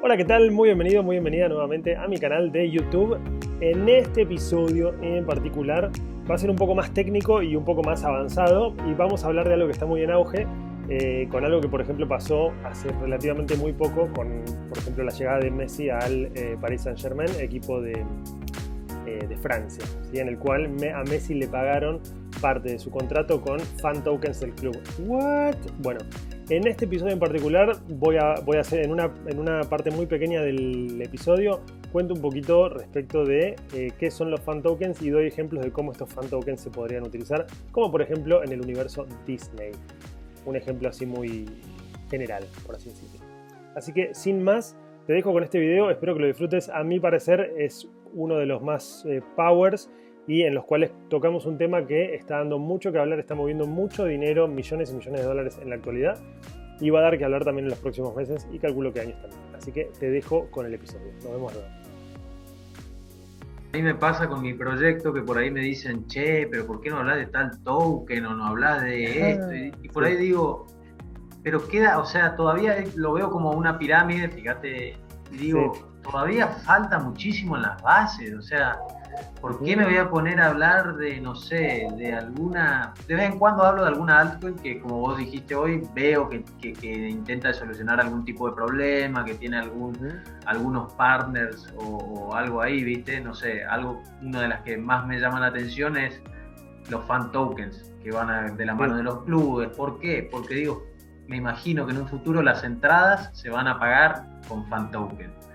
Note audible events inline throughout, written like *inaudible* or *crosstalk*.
Hola, ¿qué tal? Muy bienvenido, muy bienvenida nuevamente a mi canal de YouTube. En este episodio en particular va a ser un poco más técnico y un poco más avanzado y vamos a hablar de algo que está muy en auge, eh, con algo que por ejemplo pasó hace relativamente muy poco con, por ejemplo, la llegada de Messi al eh, Paris Saint Germain, equipo de, eh, de Francia, en el cual a Messi le pagaron parte de su contrato con fan tokens del club. ¿What? Bueno, en este episodio en particular voy a, voy a hacer en una, en una parte muy pequeña del episodio cuento un poquito respecto de eh, qué son los fan tokens y doy ejemplos de cómo estos fan tokens se podrían utilizar, como por ejemplo en el universo Disney. Un ejemplo así muy general, por así decirlo. Así que sin más, te dejo con este video, espero que lo disfrutes. A mi parecer es uno de los más eh, powers y en los cuales tocamos un tema que está dando mucho que hablar, está moviendo mucho dinero, millones y millones de dólares en la actualidad y va a dar que hablar también en los próximos meses y calculo que años también. Así que te dejo con el episodio. Nos vemos luego. A mí me pasa con mi proyecto que por ahí me dicen, che, pero ¿por qué no hablas de tal token o no hablas de esto? Y, por ahí digo, pero queda, o sea, todavía lo veo como una pirámide, fíjate, y digo, todavía falta muchísimo en las bases, o sea, ¿Por qué me voy a poner a hablar de, no sé, de alguna... De vez en cuando hablo de alguna altcoin que, como vos dijiste hoy, veo que, intenta solucionar algún tipo de problema, que tiene algún, algunos partners o, algo ahí, ¿viste? No sé, algo, una de las que más me llama la atención es los fan tokens, que van de la mano de los clubes. ¿Por qué? Porque digo, me imagino que en un futuro las entradas se van a pagar con fan tokens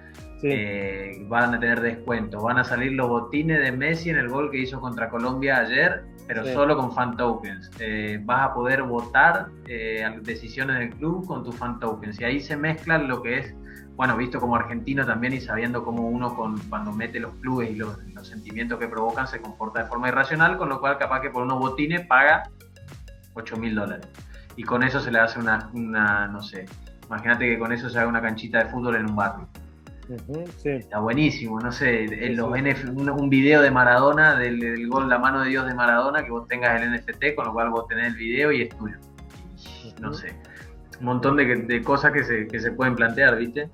eh, van a tener descuento. Van a salir los botines de Messi en el gol que hizo contra Colombia ayer, pero solo con fan tokens. Eh, vas a poder votar eh, decisiones del club con tus fan tokens. Y ahí se mezclan lo que es, bueno, visto como argentino también y sabiendo cómo uno con, cuando mete los clubes y los, sentimientos que provocan se comporta de forma irracional, con lo cual capaz que por unos botines paga 8 mil dólares. Y con eso se le hace una, una no sé, imagínate que con eso se haga una canchita de fútbol en un barrio. Está buenísimo, no sé, en los un, video de Maradona, del, gol La mano de Dios de Maradona, que vos tengas el NFT, con lo cual vos tenés el video y es tuyo. no sé, un montón de, cosas que se, que se, pueden plantear, ¿viste?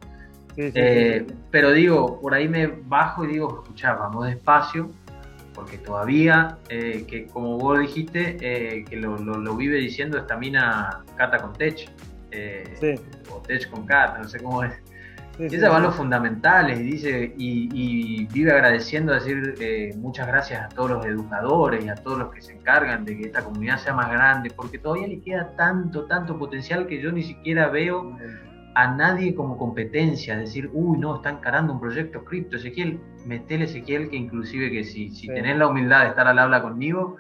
Eh, pero digo, por ahí me bajo y digo, escuchá, vamos despacio, porque todavía, eh, que como vos dijiste, eh, que lo, lo, vive diciendo esta mina Cata con Tech, o Tech con Cata, no sé cómo es. Sí, ella va a los fundamentales y dice y, vive agradeciendo, decir eh, muchas gracias a todos los educadores y a todos los que se encargan de que esta comunidad sea más grande, porque todavía le queda tanto, tanto potencial que yo ni siquiera veo a nadie como competencia, decir, uy, no, está encarando un proyecto cripto, Ezequiel, metele Ezequiel que inclusive que si, si tenés la humildad de estar al habla conmigo,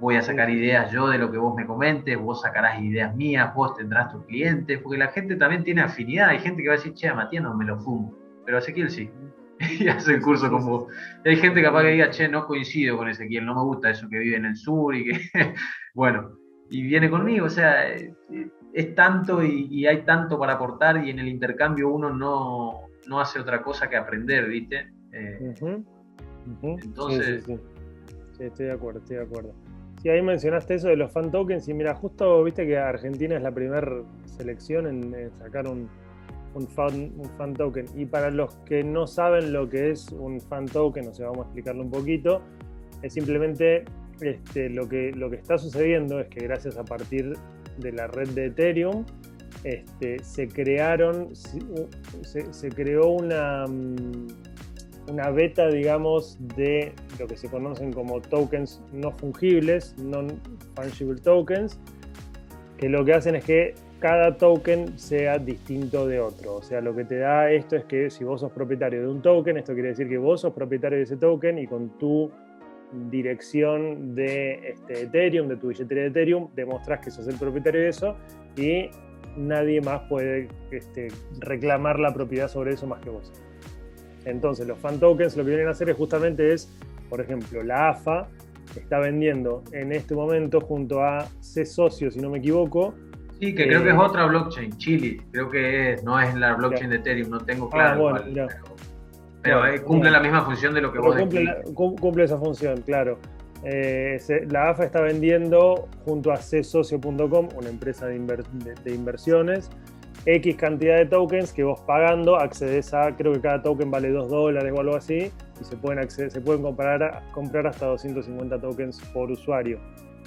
voy a sacar ideas yo de lo que vos me comentes, vos sacarás ideas mías, vos tendrás tus clientes, porque la gente también tiene afinidad, hay gente que va a decir, che, a Matías no me lo fumo, pero a Ezequiel sí, *laughs* y hace el curso con vos. hay gente capaz que diga, che, no coincido con Ezequiel, no me gusta eso que vive en el sur y que, *laughs* bueno, y viene conmigo, o sea, es tanto y, hay tanto para aportar y en el intercambio uno no, no hace otra cosa que aprender, ¿viste? Eh, entonces... sí, estoy de acuerdo, estoy de acuerdo. Sí, ahí mencionaste eso de los fan tokens y mira, justo viste que Argentina es la primera selección en, sacar un, fan, token. Y para los que no saben lo que es un fan token, o sea, vamos a explicarlo un poquito, es simplemente este, lo, que, lo que está sucediendo es que gracias a partir de la red de Ethereum, este, se crearon, se, se creó una mm, una beta, digamos, de lo que se conocen como tokens no fungibles, non-fungible tokens, que lo que hacen es que cada token sea distinto de otro. O sea, lo que te da esto es que si vos sos propietario de un token, esto quiere decir que vos sos propietario de ese token y con tu dirección de este Ethereum, de tu billetera de Ethereum, demostrás que sos el propietario de eso y nadie más puede este, reclamar la propiedad sobre eso más que vos. Entonces, los fan tokens lo que vienen a hacer es justamente es, por ejemplo, la AFA está vendiendo en este momento junto a C Socio, si no me equivoco. Sí, que creo que es eh, otra blockchain, Chili. Creo que no es la blockchain de Ethereum, no tengo claro. Ah, bueno, pero, eh, cumple la misma función de lo que vos cumple, cumple esa función, claro. Eh, la AFA está vendiendo junto a csocio.com, una empresa de, de inversiones, X cantidad de tokens que vos pagando accedes a, creo que cada token vale 2 dólares o algo así, y se pueden, se pueden comprar, comprar hasta 250 tokens por usuario.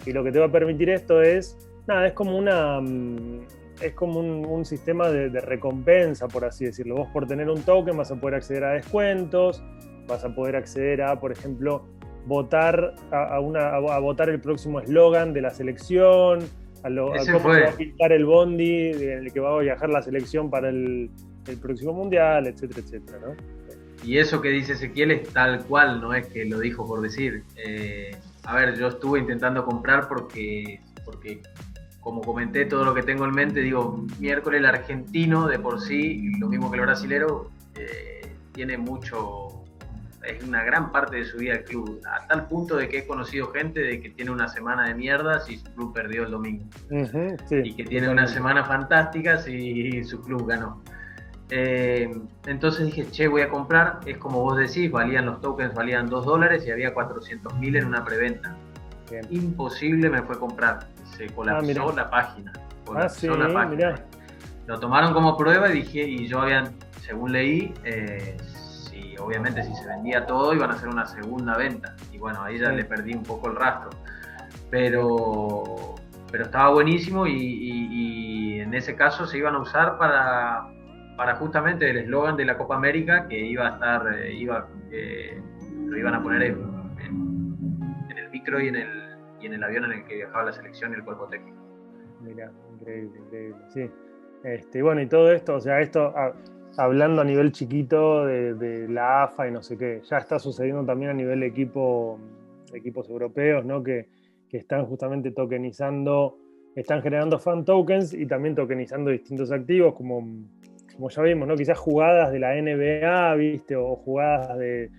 Y lo que te va a permitir esto es, nada, es como una... Mm, es como un, sistema de, recompensa, por así decirlo. Vos por tener un token vas a poder acceder a descuentos, vas a poder acceder a, por ejemplo, votar a, una, a votar el próximo eslogan de la selección, a, lo, cómo se va a pintar el bondi en el que va a viajar la selección para el, próximo mundial, etcétera, etcétera, ¿no? Y eso que dice Ezequiel es tal cual, no es que lo dijo por decir. Eh, a ver, yo estuve intentando comprar porque, porque, como comenté, todo lo que tengo en mente, digo, miércoles el argentino de por sí, lo mismo que el brasilero, eh, tiene mucho, es una gran parte de su vida el club, a tal punto de que he conocido gente de que tiene una semana de mierda si su club perdió el domingo. y que tiene una semana fantástica si su club ganó. Eh, entonces dije, che, voy a comprar, es como vos decís, valían los tokens, valían 2 dólares y había 400 mil en una preventa. Imposible me fue comprar, se colapsó ah, la página. Colapsó ah, la página. Lo tomaron como prueba y dije, y yo había, según leí, eh, obviamente si se vendía todo iban a hacer una segunda venta. Y bueno, ahí ya le perdí un poco el rastro. Pero, pero estaba buenísimo y, en ese caso se iban a usar para, para justamente el eslogan de la Copa América que iba a estar, eh, iba, eh, lo iban a poner en, el micro y en el, y en el avión en el que viajaba la selección y el cuerpo técnico. Mira, increíble, increíble, sí. Este, bueno, y todo esto, o sea, esto, ah, hablando a nivel chiquito de, la AFA y no sé qué, ya está sucediendo también a nivel de equipo, equipos europeos, ¿no? Que, están justamente tokenizando, están generando fan tokens y también tokenizando distintos activos, como, como ya vimos, ¿no? Quizás jugadas de la NBA, ¿viste? O jugadas de,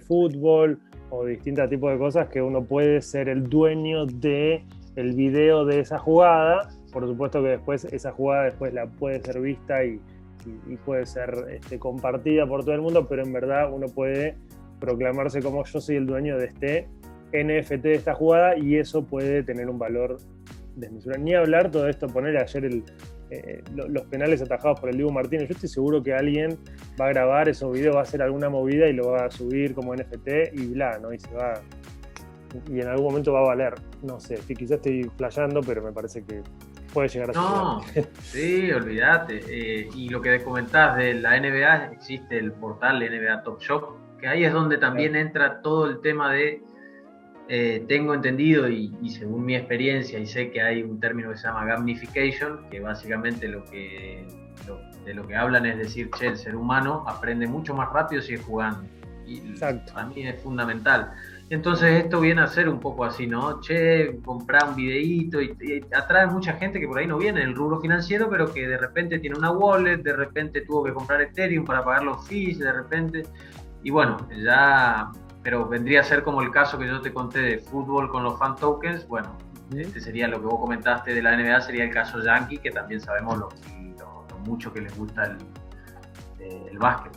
fútbol o distintos tipos de cosas que uno puede ser el dueño de el video de esa jugada. Por supuesto que después esa jugada después la puede ser vista y, y, puede ser este, compartida por todo el mundo, pero en verdad uno puede proclamarse como yo soy el dueño de este NFT de esta jugada y eso puede tener un valor desmesurado. Ni hablar todo esto, poner ayer eh, los penales atajados por el Diego Martínez. Yo estoy seguro que alguien va a grabar esos videos, va a hacer alguna movida y lo va a subir como NFT y bla, ¿no? Y se va. Y en algún momento va a valer. No sé, quizás estoy flayando, pero me parece que puede llegar a No, sí, olvídate. Eh, y lo que comentás de la NBA, existe el portal NBA Top Shop, que ahí es donde también entra todo el tema de, eh, tengo entendido y, según mi experiencia, y sé que hay un término que se llama gamification, que básicamente lo que, de lo que hablan es decir, che, el ser humano aprende mucho más rápido si es jugando. Y Exacto. para mí es fundamental. Entonces esto viene a ser un poco así, ¿no? Che, comprar un videíto y, atrae mucha gente que por ahí no viene del rubro financiero, pero que de repente tiene una wallet, de repente tuvo que comprar Ethereum para pagar los fees, de repente. Y bueno, ya, pero vendría a ser como el caso que yo te conté de fútbol con los fan tokens. Bueno, este sería lo que vos comentaste de la NBA, sería el caso Yankee, que también sabemos lo, mucho que les gusta el, eh, el básquet.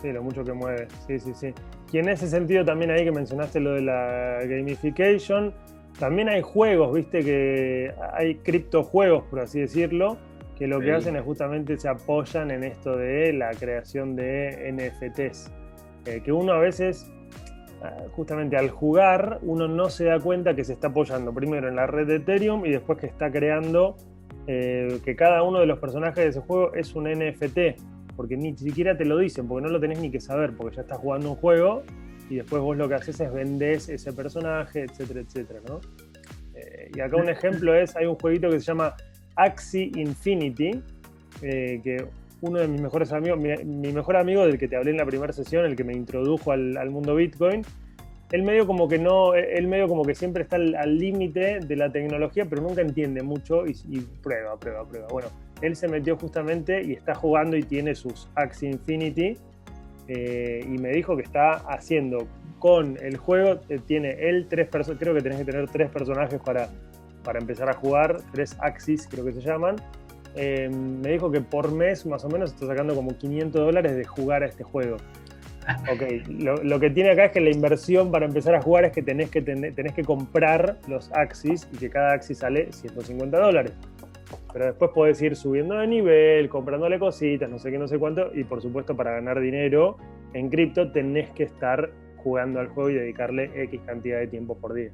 Sí, lo mucho que mueve. Sí, sí, sí. Y en ese sentido también ahí que mencionaste lo de la gamification, también hay juegos, viste, que hay criptojuegos, por así decirlo, que lo que hacen es justamente se apoyan en esto de la creación de NFTs. Eh, que uno a veces, ah, justamente al jugar, uno no se da cuenta que se está apoyando primero en la red de Ethereum y después que está creando eh, que cada uno de los personajes de ese juego es un NFT porque ni siquiera te lo dicen, porque no lo tenés ni que saber, porque ya estás jugando un juego y después vos lo que haces es vendés ese personaje, etcétera, etcétera, ¿no? Eh, y acá un *laughs* ejemplo es, hay un jueguito que se llama Axie Infinity, eh, que uno de mis mejores amigos, mi, mejor amigo del que te hablé en la primera sesión, el que me introdujo al, mundo Bitcoin, él medio como que no, él medio como que siempre está al límite de la tecnología, pero nunca entiende mucho y, y prueba, prueba, prueba. Bueno, él se metió justamente y está jugando y tiene sus Axie Infinity. Eh, y me dijo que está haciendo con el juego, eh, tiene él tres personas, creo que tenés que tener tres personajes para, para empezar a jugar, tres Axis creo que se llaman. Eh, me dijo que por mes más o menos está sacando como 500 dólares de jugar a este juego. *laughs* Ok, lo, que tiene acá es que la inversión para empezar a jugar es que tenés que, tenés que comprar los Axis y que cada Axis sale 150 dólares. Pero después podés ir subiendo de nivel, comprándole cositas, no sé qué, no sé cuánto, y por supuesto para ganar dinero en cripto tenés que estar jugando al juego y dedicarle X cantidad de tiempo por día.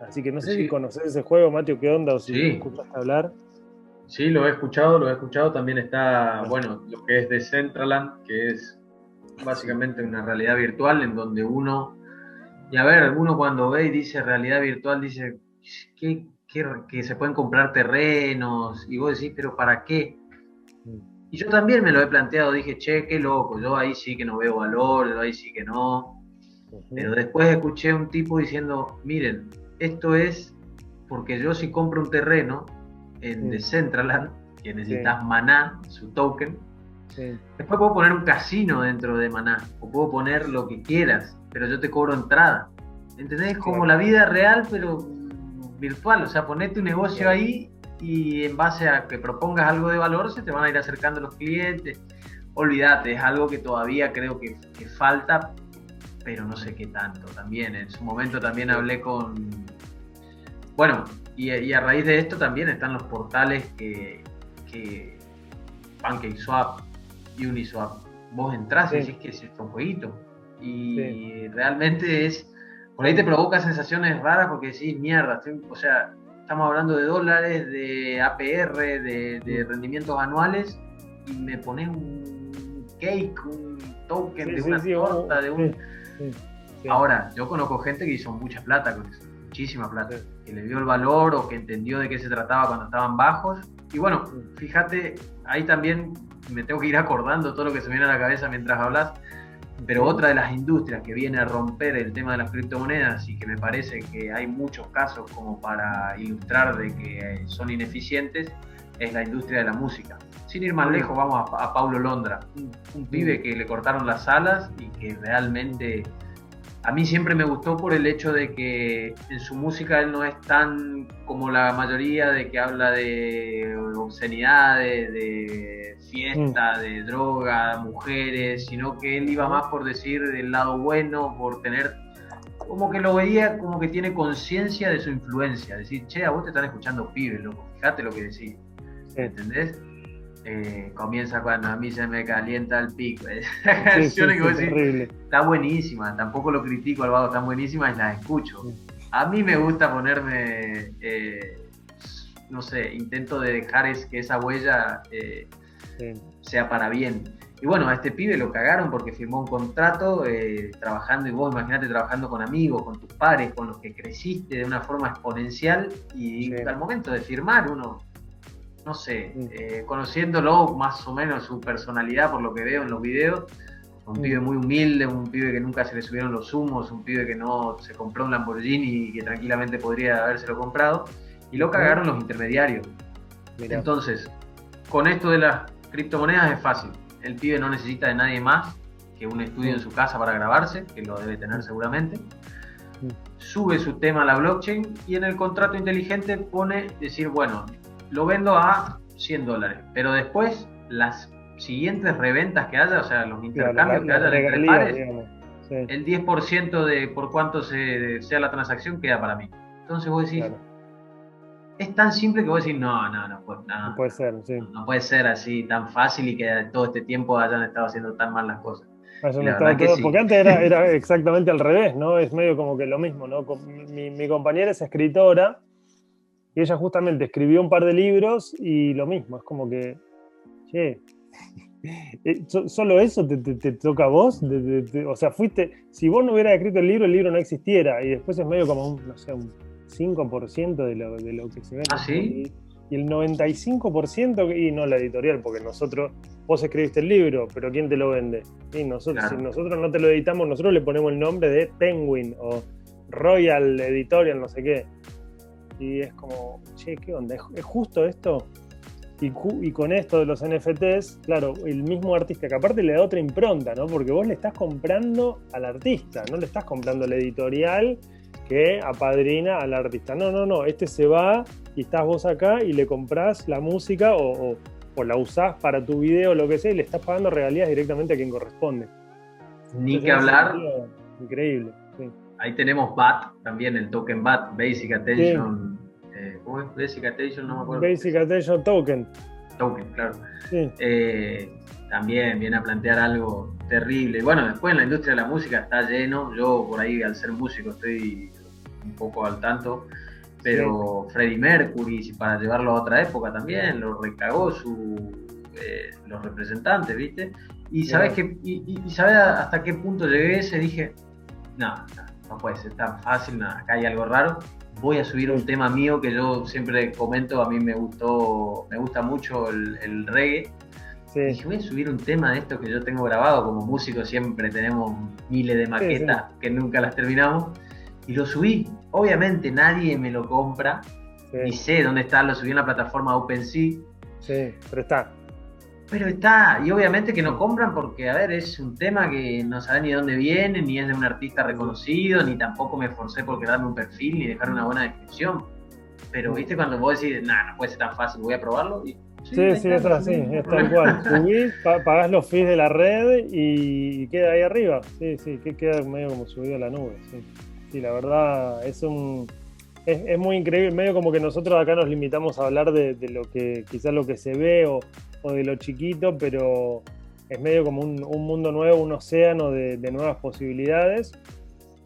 Así que no sé si conoces ese juego, Mateo, qué onda, o si escuchaste hablar. Sí, lo he escuchado, lo he escuchado. También está, bueno, lo que es de Centraland, que es básicamente una realidad virtual en donde uno, y a ver, uno cuando ve y dice realidad virtual, dice que, que se pueden comprar terrenos, y vos decís, pero ¿para qué? Y yo también me lo he planteado, dije, che, qué loco, yo ahí sí que no veo valor, yo ahí sí que no. Pero después escuché un tipo diciendo, miren, esto es porque yo si compro un terreno en Decentraland, que necesitas Maná, su token, después puedo poner un casino dentro de Maná, o puedo poner lo que quieras, pero yo te cobro entrada. ¿Entendés? Como la vida real, pero virtual, o sea, ponete un negocio ahí y en base a que propongas algo de valor se te van a ir acercando los clientes. Olvídate, es algo que todavía creo que, falta, pero no sé qué tanto también. En su momento también hablé con... Bueno, y, a raíz de esto también están los portales que, que PancakeSwap, Uniswap. Vos entras y decís que es esto un jueguito. Y realmente es... Por ahí te provoca sensaciones raras porque decís, mierda, o sea, estamos hablando de dólares, de APR, de, rendimientos anuales, y me pones un cake, un token de una torta, de un... Ahora, yo conozco gente que hizo mucha plata con eso, muchísima plata, que le dio el valor o que entendió de qué se trataba cuando estaban bajos. Y bueno, fíjate, ahí también me tengo que ir acordando todo lo que se me viene a la cabeza mientras hablas pero otra de las industrias que viene a romper el tema de las criptomonedas y que me parece que hay muchos casos como para ilustrar de que son ineficientes es la industria de la música. Sin ir más lejos, vamos a, Paulo Londra, un, pibe que le cortaron las alas y que realmente a mí siempre me gustó por el hecho de que en su música él no es tan como la mayoría de que habla de obscenidades, de fiesta, mm. de droga, mujeres, sino que él iba más por decir del lado bueno, por tener como que lo veía como que tiene conciencia de su influencia, decir, che, a vos te están escuchando pibes, loco, fíjate lo que decís, ¿entendés? Eh, comienza cuando a mí se me calienta el pico. Esa canción que está buenísima, tampoco lo critico al vago, están buenísimas y las escucho. A mí me gusta ponerme, eh, no sé, intento de dejar es, que esa huella eh, sea para bien. Y bueno, a este pibe lo cagaron porque firmó un contrato trabajando, y vos imagínate trabajando con amigos, con tus pares, con los que creciste de una forma exponencial, y al momento de firmar uno no sé, mm. eh, conociéndolo más o menos su personalidad por lo que veo en los videos, un mm. pibe muy humilde, un pibe que nunca se le subieron los humos, un pibe que no se compró un Lamborghini y que tranquilamente podría habérselo comprado, y lo cagaron los intermediarios. Entonces, con esto de las criptomonedas es fácil. El pibe no necesita de nadie más que un estudio en mm. su casa para grabarse, que lo debe tener seguramente. Sube su tema a la blockchain y en el contrato inteligente pone decir, bueno, lo vendo a 100 dólares, pero después las siguientes reventas que haya, o sea, los intercambios que haya entre pares, el 10% de por cuánto sea la transacción queda para mí. Entonces vos decís, es tan simple que vos decís, no, no, no, no, puede ser, no, puede ser así tan fácil y que todo este tiempo hayan estado haciendo tan mal las cosas. Porque antes era, *laughs* exactamente al revés, ¿no? Es medio como que lo mismo, ¿no? Mi, mi compañera es escritora y ella justamente escribió un par de libros y lo mismo, es como que, che, *laughs* eh, solo eso te, toca a vos, o sea, fuiste, si vos no hubieras escrito el libro, el libro no existiera y después es medio como un, no sé, un 5% de lo, de lo que se ve. ¿Ah, sí? Y, el 95%, y no la editorial, porque nosotros, vos escribiste el libro, pero ¿quién te lo vende? Y nosotros, si nosotros no te lo editamos, nosotros le ponemos el nombre de Penguin o Royal Editorial, no sé qué y es como, che, ¿qué onda? ¿Es justo esto? Y, y, con esto de los NFTs, claro, el mismo artista, que aparte le da otra impronta, ¿no? Porque vos le estás comprando al artista, no le estás comprando la editorial que apadrina al artista. No, no, no, este se va y estás vos acá y le compras la música o, la usás para tu video o lo que sea y le estás pagando regalías directamente a quien corresponde. Ni que hablar. Increíble. Ahí tenemos BAT también, el token BAT, Basic Attention ¿cómo es? Basic Attention, no me acuerdo. Basic Attention Token. Token, claro. Eh, también viene a plantear algo terrible. Bueno, después en la industria de la música está lleno. Yo por ahí al ser músico estoy un poco al tanto. Pero Freddie Mercury, para llevarlo a otra época también, lo recagó su, eh, los representantes, ¿viste? Y sabes que y, sabes hasta qué punto llegué se dije, no, no, puede ser tan fácil, acá hay algo raro. Voy a subir un tema mío que yo siempre comento, a mí me gustó, me gusta mucho el, reggae. Dije, voy a subir un tema de esto que yo tengo grabado, como músico siempre tenemos miles de maquetas que nunca las terminamos y lo subí. Obviamente nadie me lo compra, ni sé dónde está, lo subí en la plataforma OpenSea. Sí, pero está. Pero está, y obviamente que no compran porque, a ver, es un tema que no sabe ni dónde viene, ni es de un artista reconocido, ni tampoco me esforcé por crearme un perfil ni dejar una buena descripción. Pero, viste, cuando vos decís, nada, no puede ser tan fácil, voy a probarlo. Y, sí, sí, es así, es tal cual. Subís, pagás los fees de la red y queda ahí arriba. Sí, sí, que queda medio como subido a la nube. Sí sí, la verdad es un. Es, muy increíble, medio como que nosotros acá nos limitamos a hablar de, lo que quizás lo que se ve o, de lo chiquito, pero es medio como un, mundo nuevo, un océano de, nuevas posibilidades.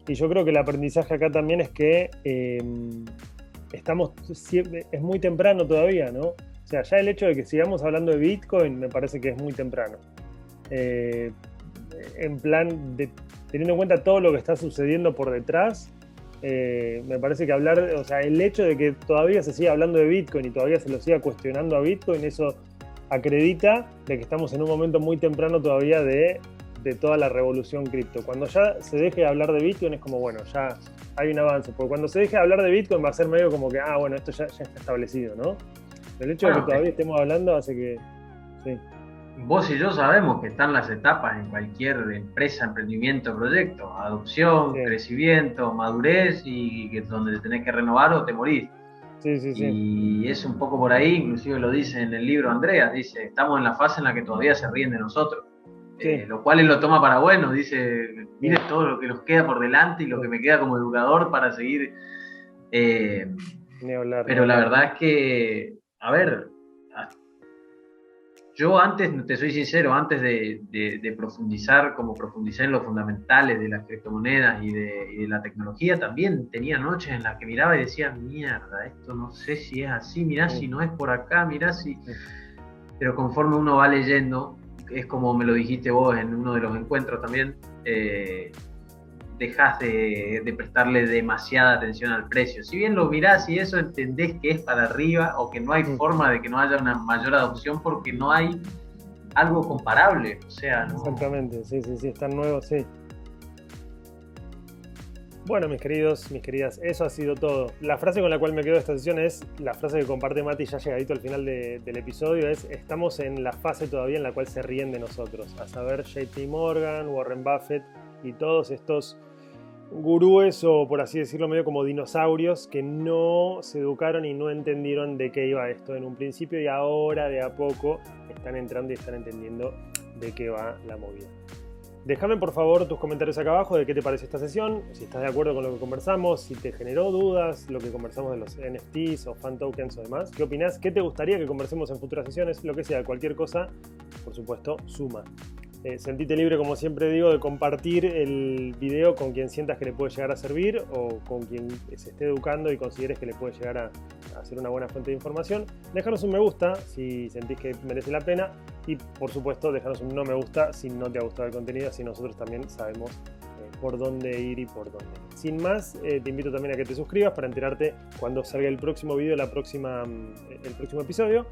Y yo creo que el aprendizaje acá también es que em, estamos es muy temprano todavía, ¿no? O sea, ya el hecho de que sigamos hablando de Bitcoin me parece que es muy temprano. Eh, en plan teniendo en cuenta todo lo que está sucediendo por detrás, eh, me parece que hablar, o sea, el hecho de que todavía se siga hablando de Bitcoin y todavía se lo siga cuestionando a Bitcoin, eso acredita de que estamos en un momento muy temprano todavía de, toda la revolución cripto. Cuando ya se deje de hablar de Bitcoin es como, bueno, ya hay un avance, porque cuando se deje de hablar de Bitcoin va a ser medio como que, ah, bueno, esto ya, está establecido, ¿no? El hecho de que todavía estemos hablando hace que... Sí vos y yo sabemos que están las etapas en cualquier empresa, emprendimiento, proyecto, adopción, crecimiento, madurez y que donde te tenés que renovar o te morís. Sí, sí, sí. Y es un poco por ahí, inclusive lo dice en el libro Andreas, dice, estamos en la fase en la que todavía se ríen de nosotros. Eh, lo cual él lo toma para bueno, dice, mire todo lo que nos queda por delante y lo que me queda como educador para seguir. Eh, pero la verdad es que, a ver, yo antes, te soy sincero, antes de, profundizar, como profundizar en los fundamentales de las criptomonedas y de, la tecnología, también tenía noches en las que miraba y decía, mierda, esto no sé si es así, mirá si no es por acá, mirá si... Pero conforme uno va leyendo, es como me lo dijiste vos en uno de los encuentros también, eh, dejas de, prestarle demasiada atención al precio. Si bien lo mirás y eso entendés que es para arriba o que no hay mm. forma de que no haya una mayor adopción porque no hay algo comparable. O sea, Exactamente, sí, sí, sí, están nuevos, sí. Bueno, mis queridos, mis queridas, eso ha sido todo. La frase con la cual me quedo esta sesión es la frase que comparte Mati ya llegadito al final del episodio, es estamos en la fase todavía en la cual se ríen de nosotros, a saber JP Morgan, Warren Buffett y todos estos gurúes o por así decirlo medio como dinosaurios que no se educaron y no entendieron de qué iba esto en un principio y ahora de a poco están entrando y están entendiendo de qué va la movida. Déjame por favor tus comentarios acá abajo de qué te parece esta sesión, si estás de acuerdo con lo que conversamos, si te generó dudas, lo que conversamos de los NFTs o fan tokens o demás, qué opinas, qué te gustaría que conversemos en futuras sesiones, lo que sea, cualquier cosa, por supuesto, suma. Eh, sentite libre, como siempre digo, de compartir el video con quien sientas que le puede llegar a servir o con quien se esté educando y consideres que le puede llegar a, a ser una buena fuente de información. Dejaros un me gusta si sentís que merece la pena y por supuesto dejaros un no me gusta si no te ha gustado el contenido, así nosotros también sabemos eh, por dónde ir y por dónde. Sin más, eh, te invito también a que te suscribas para enterarte cuando salga el próximo video, la próxima, mm, el próximo episodio.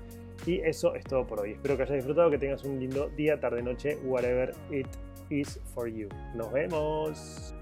Y eso es todo por hoy. Espero que hayas disfrutado, que tengas un lindo día, tarde, noche, whatever it is for you. Nos vemos.